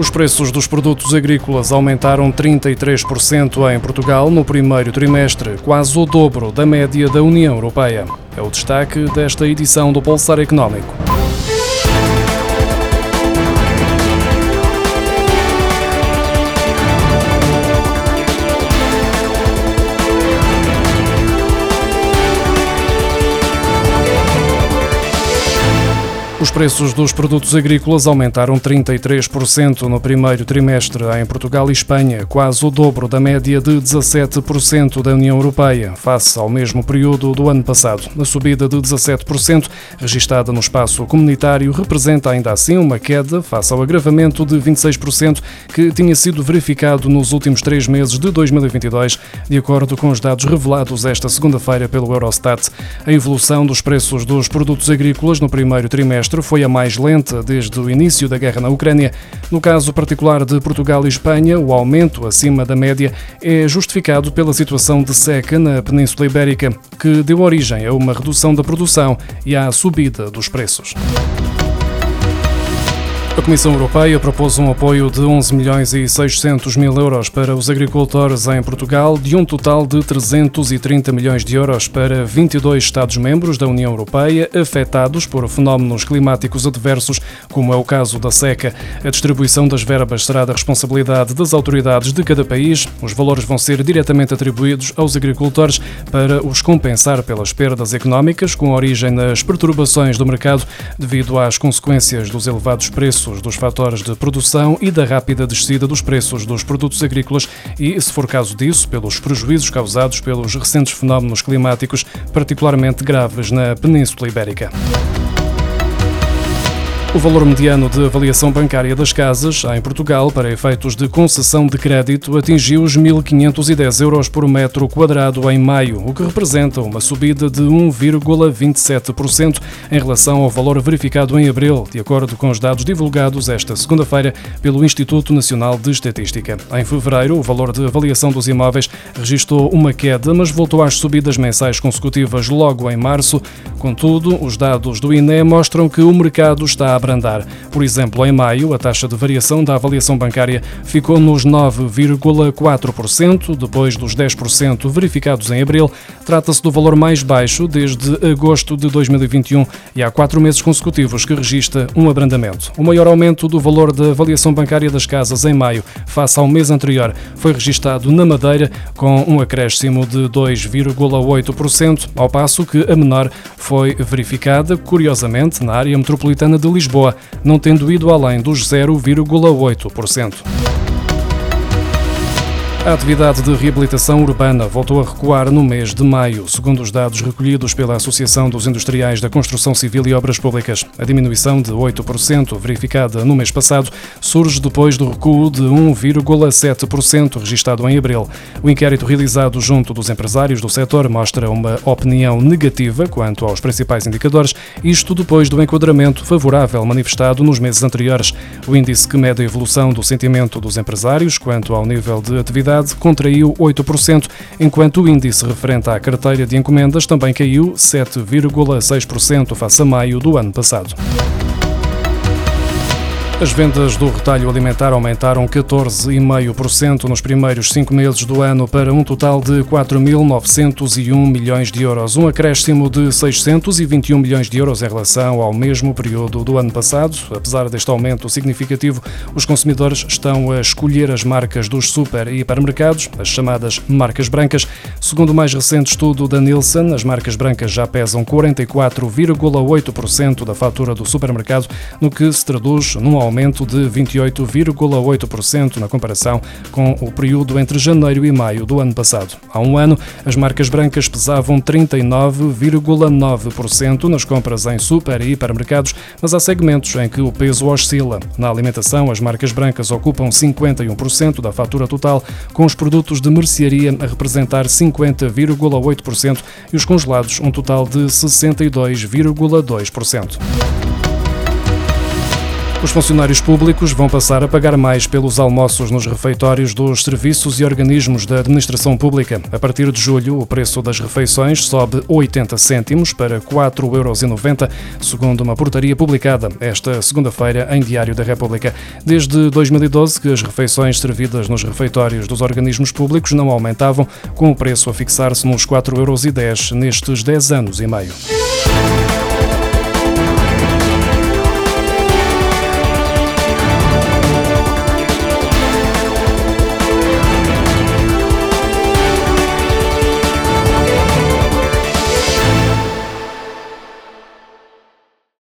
Os preços dos produtos agrícolas aumentaram 33% em Portugal no primeiro trimestre, quase o dobro da média da União Europeia. É o destaque desta edição do Pulsar Económico. Os preços dos produtos agrícolas aumentaram 33% no primeiro trimestre em Portugal e Espanha, quase o dobro da média de 17% da União Europeia, face ao mesmo período do ano passado. A subida de 17%, registada no espaço comunitário, representa ainda assim uma queda face ao agravamento de 26% que tinha sido verificado nos últimos três meses de 2022, de acordo com os dados revelados esta segunda-feira pelo Eurostat. A evolução dos preços dos produtos agrícolas no primeiro trimestre foi a mais lenta desde o início da guerra na Ucrânia. No caso particular de Portugal e Espanha, o aumento acima da média é justificado pela situação de seca na Península Ibérica, que deu origem a uma redução da produção e à subida dos preços. A Comissão Europeia propôs um apoio de 11 milhões e 600 mil euros para os agricultores em Portugal, de um total de 330 milhões de euros para 22 Estados-membros da União Europeia afetados por fenómenos climáticos adversos, como é o caso da seca. A distribuição das verbas será da responsabilidade das autoridades de cada país. Os valores vão ser diretamente atribuídos aos agricultores para os compensar pelas perdas económicas com origem nas perturbações do mercado devido às consequências dos elevados preços dos fatores de produção e da rápida descida dos preços dos produtos agrícolas e, se for caso disso, pelos prejuízos causados pelos recentes fenómenos climáticos particularmente graves na Península Ibérica. O valor mediano de avaliação bancária das casas em Portugal para efeitos de concessão de crédito atingiu os 1.510 euros por metro quadrado em maio, o que representa uma subida de 1,27% em relação ao valor verificado em abril, de acordo com os dados divulgados esta segunda-feira pelo Instituto Nacional de Estatística. Em fevereiro, o valor de avaliação dos imóveis registrou uma queda, mas voltou às subidas mensais consecutivas logo em março. Contudo, os dados do INE mostram que o mercado está abrandar. Por exemplo, em maio, a taxa de variação da avaliação bancária ficou nos 9,4%, depois dos 10% verificados em abril. Trata-se do valor mais baixo desde agosto de 2021 e há quatro meses consecutivos que registra um abrandamento. O maior aumento do valor da avaliação bancária das casas em maio, face ao mês anterior, foi registado na Madeira, com um acréscimo de 2,8%, ao passo que a menor foi verificada, curiosamente, na área metropolitana de Lisboa Lisboa, não tendo ido além dos 0,8%. A atividade de reabilitação urbana voltou a recuar no mês de maio, segundo os dados recolhidos pela Associação dos Industriais da Construção Civil e Obras Públicas. A diminuição de 8% verificada no mês passado surge depois do recuo de 1,7% registado em abril. O inquérito realizado junto dos empresários do setor mostra uma opinião negativa quanto aos principais indicadores, isto depois do enquadramento favorável manifestado nos meses anteriores. O índice que mede a evolução do sentimento dos empresários quanto ao nível de atividade atividade contraiu 8%, enquanto o índice referente à carteira de encomendas também caiu 7,6% face a maio do ano passado. As vendas do retalho alimentar aumentaram 14,5% nos primeiros cinco meses do ano para um total de 4.901 milhões de euros, um acréscimo de 621 milhões de euros em relação ao mesmo período do ano passado. Apesar deste aumento significativo, os consumidores estão a escolher as marcas dos super e hipermercados, as chamadas marcas brancas. Segundo o mais recente estudo da Nielsen, as marcas brancas já pesam 44,8% da fatura do supermercado, no que se traduz num aumento de 28,8% na comparação com o período entre janeiro e maio do ano passado. Há um ano, as marcas brancas pesavam 39,9% nas compras em super e hipermercados, mas há segmentos em que o peso oscila. Na alimentação, as marcas brancas ocupam 51% da fatura total, com os produtos de mercearia a representar 50,8% e os congelados um total de 62,2%. Os funcionários públicos vão passar a pagar mais pelos almoços nos refeitórios dos serviços e organismos da administração pública. A partir de julho, o preço das refeições sobe 80 cêntimos para 4,90 euros, segundo uma portaria publicada esta segunda-feira em Diário da República. Desde 2012 que as refeições servidas nos refeitórios dos organismos públicos não aumentavam, com o preço a fixar-se nos 4,10 euros nestes 10 anos e meio.